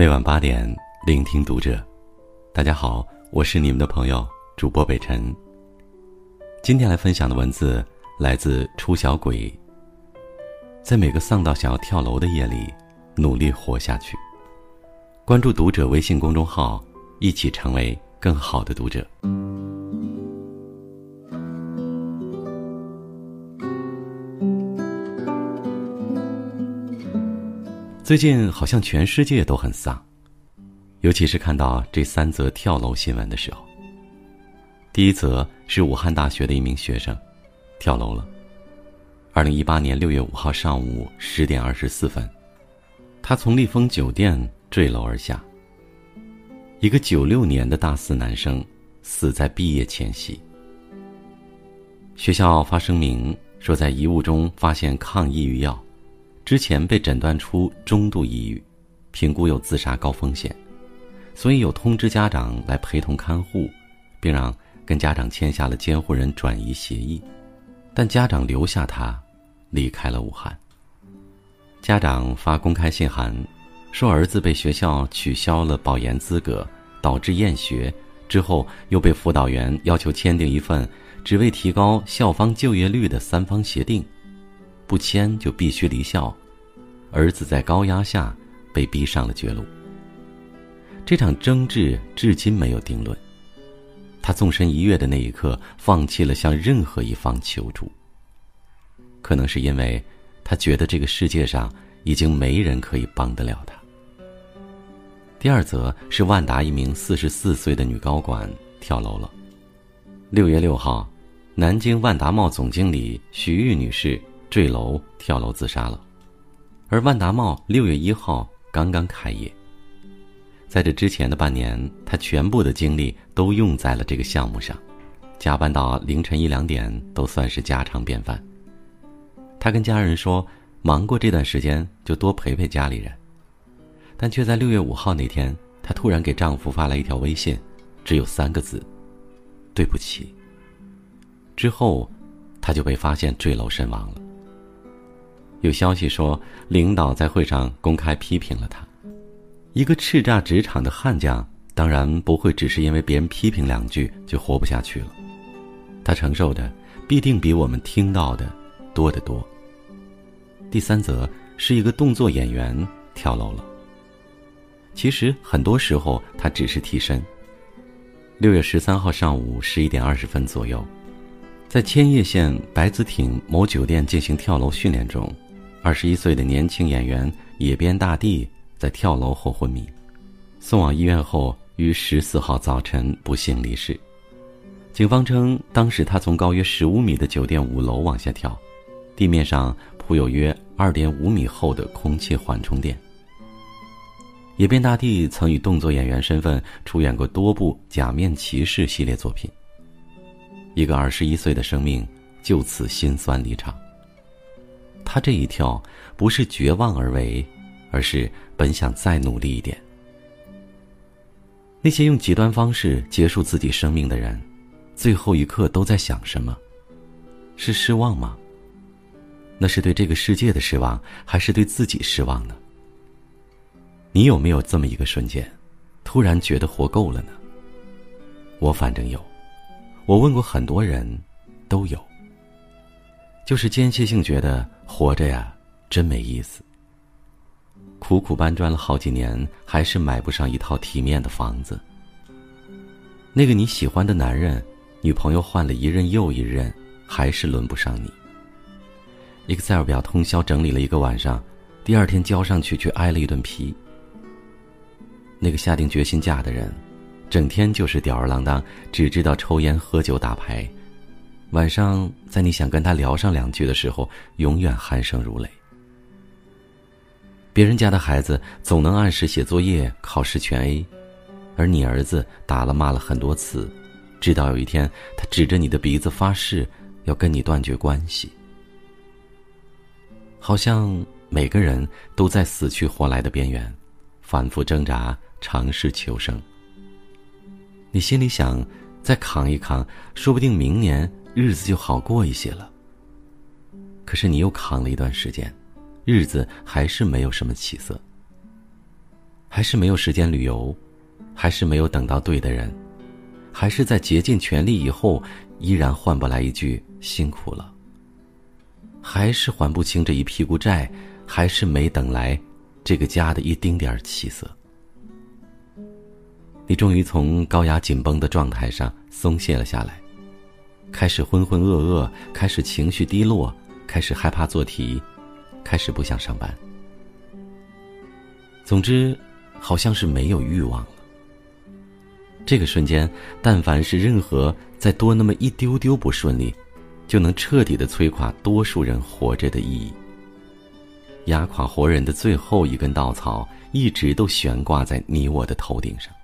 每晚八点，聆听读者。大家好，我是你们的朋友主播北辰。今天来分享的文字来自出小鬼。在每个丧到想要跳楼的夜里，努力活下去。关注读者微信公众号，一起成为更好的读者。最近好像全世界都很丧，尤其是看到这三则跳楼新闻的时候。第一则是武汉大学的一名学生跳楼了。二零一八年六月五号上午十点二十四分，他从丽峰酒店坠楼而下。一个九六年的大四男生死在毕业前夕。学校发声明说，在遗物中发现抗抑郁药。之前被诊断出中度抑郁，评估有自杀高风险，所以有通知家长来陪同看护，并让跟家长签下了监护人转移协议，但家长留下他，离开了武汉。家长发公开信函，说儿子被学校取消了保研资格，导致厌学，之后又被辅导员要求签订一份只为提高校方就业率的三方协定。不签就必须离校，儿子在高压下被逼上了绝路。这场争执至今没有定论。他纵身一跃的那一刻，放弃了向任何一方求助。可能是因为他觉得这个世界上已经没人可以帮得了他。第二则是万达一名四十四岁的女高管跳楼了。六月六号，南京万达茂总经理徐玉女士。坠楼跳楼自杀了，而万达茂六月一号刚刚开业。在这之前的半年，他全部的精力都用在了这个项目上，加班到凌晨一两点都算是家常便饭。他跟家人说，忙过这段时间就多陪陪家里人，但却在六月五号那天，她突然给丈夫发来一条微信，只有三个字：“对不起。”之后，她就被发现坠楼身亡了。有消息说，领导在会上公开批评了他。一个叱咤职场的悍将，当然不会只是因为别人批评两句就活不下去了。他承受的必定比我们听到的多得多。第三则是一个动作演员跳楼了。其实很多时候他只是替身。六月十三号上午十一点二十分左右，在千叶县白子町某酒店进行跳楼训练中。二十一岁的年轻演员野边大地在跳楼后昏迷，送往医院后于十四号早晨不幸离世。警方称，当时他从高约十五米的酒店五楼往下跳，地面上铺有约二点五米厚的空气缓冲垫。野边大地曾以动作演员身份出演过多部《假面骑士》系列作品。一个二十一岁的生命就此心酸离场。他这一跳，不是绝望而为，而是本想再努力一点。那些用极端方式结束自己生命的人，最后一刻都在想什么？是失望吗？那是对这个世界的失望，还是对自己失望呢？你有没有这么一个瞬间，突然觉得活够了呢？我反正有，我问过很多人，都有。就是间歇性觉得活着呀，真没意思。苦苦搬砖了好几年，还是买不上一套体面的房子。那个你喜欢的男人，女朋友换了一任又一任，还是轮不上你。Excel 表通宵整理了一个晚上，第二天交上去却挨了一顿批。那个下定决心嫁的人，整天就是吊儿郎当，只知道抽烟喝酒打牌。晚上，在你想跟他聊上两句的时候，永远鼾声如雷。别人家的孩子总能按时写作业，考试全 A，而你儿子打了骂了很多次，直到有一天，他指着你的鼻子发誓要跟你断绝关系。好像每个人都在死去活来的边缘，反复挣扎，尝试求生。你心里想，再扛一扛，说不定明年。日子就好过一些了。可是你又扛了一段时间，日子还是没有什么起色。还是没有时间旅游，还是没有等到对的人，还是在竭尽全力以后，依然换不来一句辛苦了，还是还不清这一屁股债，还是没等来这个家的一丁点儿起色。你终于从高压紧绷的状态上松懈了下来，开始浑浑噩噩，开始情绪低落，开始害怕做题，开始不想上班。总之，好像是没有欲望了。这个瞬间，但凡是任何再多那么一丢丢不顺利，就能彻底的摧垮多数人活着的意义。压垮活人的最后一根稻草，一直都悬挂在你我的头顶上。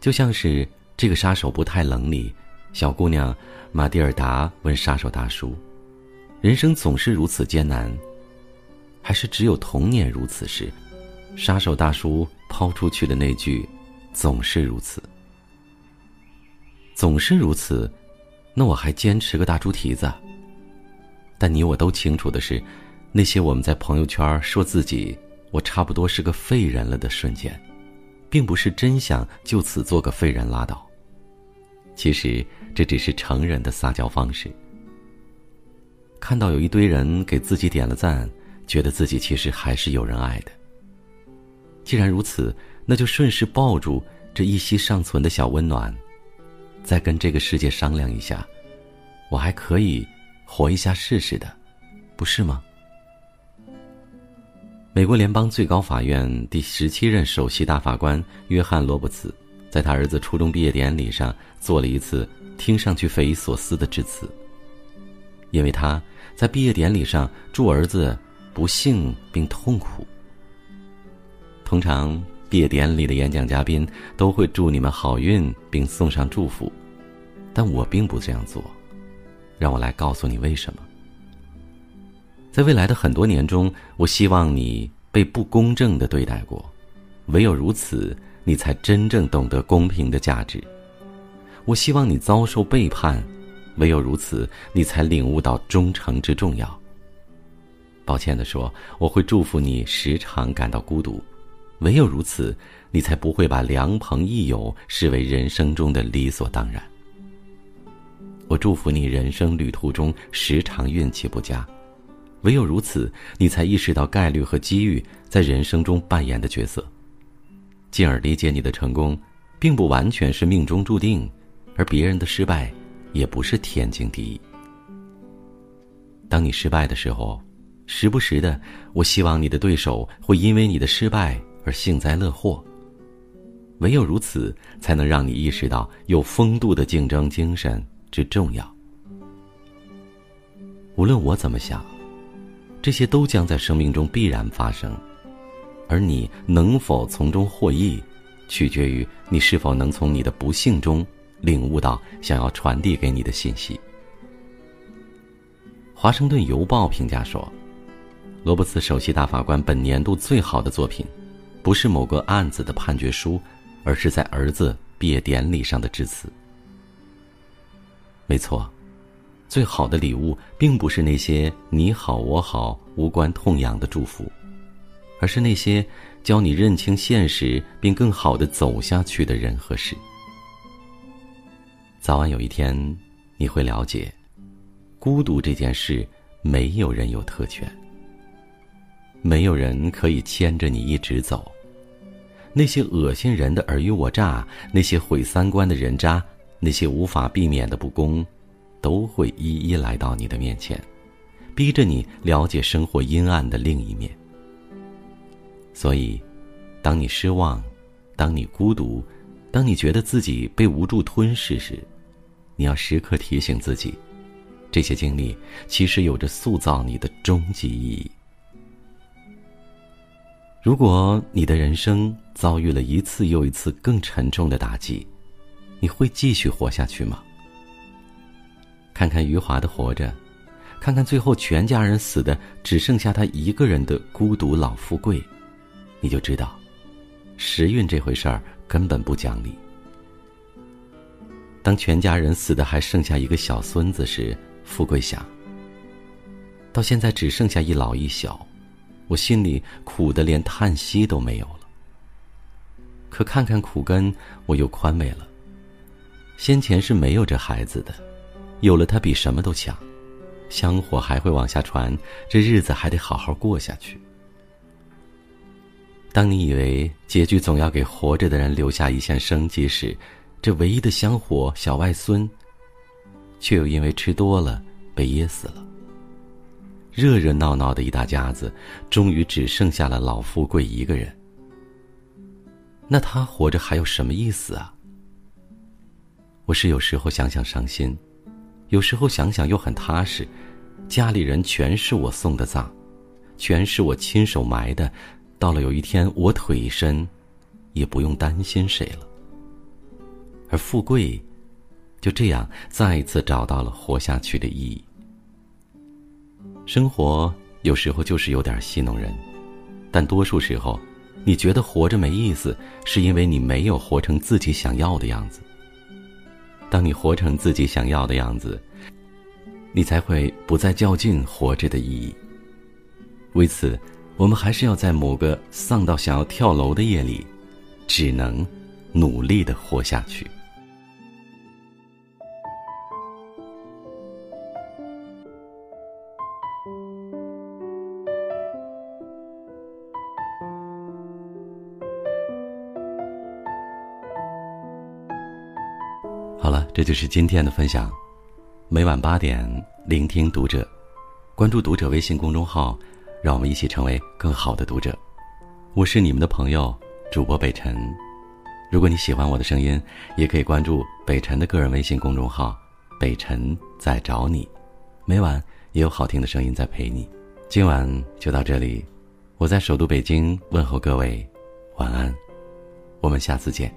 就像是这个杀手不太冷里，小姑娘玛蒂尔达问杀手大叔：“人生总是如此艰难，还是只有童年如此时？”杀手大叔抛出去的那句：“总是如此，总是如此。”那我还坚持个大猪蹄子。但你我都清楚的是，那些我们在朋友圈说自己我差不多是个废人了的瞬间。并不是真想就此做个废人拉倒。其实这只是成人的撒娇方式。看到有一堆人给自己点了赞，觉得自己其实还是有人爱的。既然如此，那就顺势抱住这一息尚存的小温暖，再跟这个世界商量一下，我还可以活一下试试的，不是吗？美国联邦最高法院第十七任首席大法官约翰·罗伯茨，在他儿子初中毕业典礼上做了一次听上去匪夷所思的致辞。因为他在毕业典礼上祝儿子不幸并痛苦。通常毕业典礼的演讲嘉宾都会祝你们好运并送上祝福，但我并不这样做。让我来告诉你为什么。在未来的很多年中，我希望你被不公正的对待过，唯有如此，你才真正懂得公平的价值。我希望你遭受背叛，唯有如此，你才领悟到忠诚之重要。抱歉地说，我会祝福你时常感到孤独，唯有如此，你才不会把良朋益友视为人生中的理所当然。我祝福你人生旅途中时常运气不佳。唯有如此，你才意识到概率和机遇在人生中扮演的角色，进而理解你的成功，并不完全是命中注定，而别人的失败，也不是天经地义。当你失败的时候，时不时的，我希望你的对手会因为你的失败而幸灾乐祸。唯有如此，才能让你意识到有风度的竞争精神之重要。无论我怎么想。这些都将在生命中必然发生，而你能否从中获益，取决于你是否能从你的不幸中领悟到想要传递给你的信息。华盛顿邮报评价说：“罗伯茨首席大法官本年度最好的作品，不是某个案子的判决书，而是在儿子毕业典礼上的致辞。”没错。最好的礼物，并不是那些你好我好无关痛痒的祝福，而是那些教你认清现实并更好的走下去的人和事。早晚有一天，你会了解，孤独这件事，没有人有特权，没有人可以牵着你一直走。那些恶心人的尔虞我诈，那些毁三观的人渣，那些无法避免的不公。都会一一来到你的面前，逼着你了解生活阴暗的另一面。所以，当你失望，当你孤独，当你觉得自己被无助吞噬时，你要时刻提醒自己，这些经历其实有着塑造你的终极意义。如果你的人生遭遇了一次又一次更沉重的打击，你会继续活下去吗？看看余华的《活着》，看看最后全家人死的只剩下他一个人的孤独老富贵，你就知道，时运这回事儿根本不讲理。当全家人死的还剩下一个小孙子时，富贵想：到现在只剩下一老一小，我心里苦的连叹息都没有了。可看看苦根，我又宽慰了。先前是没有这孩子的，有了他比什么都强，香火还会往下传，这日子还得好好过下去。当你以为结局总要给活着的人留下一线生机时，这唯一的香火小外孙，却又因为吃多了被噎死了。热热闹闹的一大家子，终于只剩下了老富贵一个人。那他活着还有什么意思啊？我是有时候想想伤心，有时候想想又很踏实。家里人全是我送的葬，全是我亲手埋的。到了有一天我腿一伸，也不用担心谁了。而富贵，就这样再一次找到了活下去的意义。生活有时候就是有点戏弄人，但多数时候。你觉得活着没意思，是因为你没有活成自己想要的样子。当你活成自己想要的样子，你才会不再较劲活着的意义。为此，我们还是要在某个丧到想要跳楼的夜里，只能努力的活下去。这就是今天的分享。每晚八点，聆听读者，关注读者微信公众号，让我们一起成为更好的读者。我是你们的朋友主播北辰。如果你喜欢我的声音，也可以关注北辰的个人微信公众号“北辰在找你”，每晚也有好听的声音在陪你。今晚就到这里，我在首都北京问候各位，晚安，我们下次见。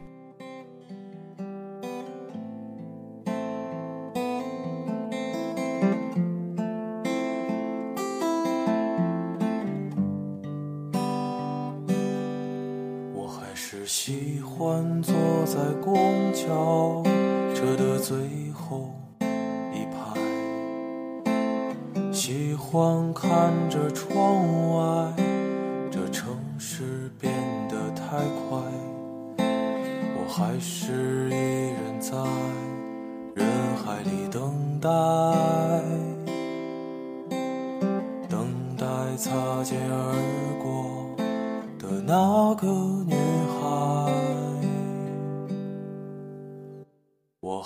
欢坐在公交车的最后一排，喜欢看着窗外，这城市变得太快，我还是一人在人海里等待，等待擦肩而过的那个女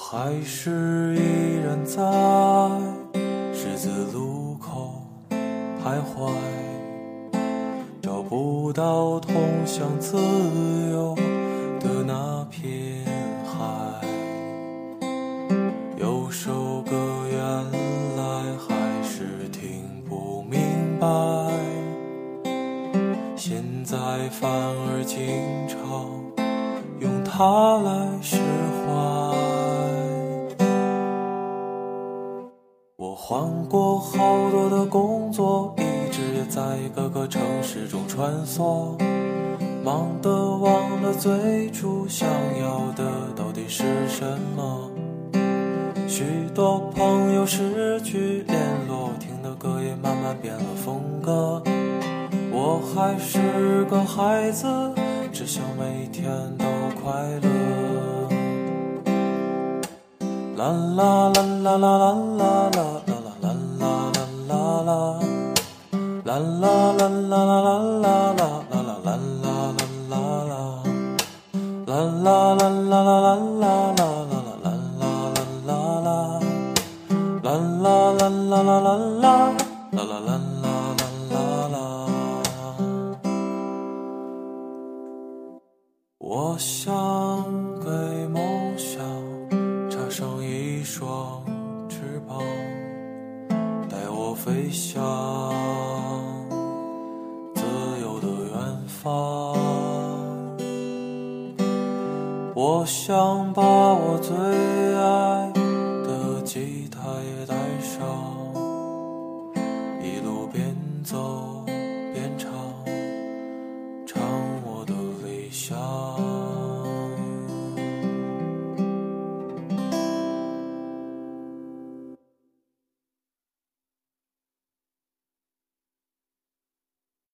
还是依然在十字路口徘徊，找不到通向自由。想要的到底是什么。许多朋友失去联络，听的歌也慢慢变了风格。我还是个孩子，只想每天都快乐。啦啦啦啦啦啦啦啦。啦啦啦啦啦啦啦啦啦啦啦啦啦啦啦啦啦啦啦啦啦啦啦啦啦，啦啦啦啦啦啦啦啦啦啦啦啦啦啦啦。我想给梦想插上一双翅膀，带我飞翔。我想把我最爱的吉他也带上，一路边走。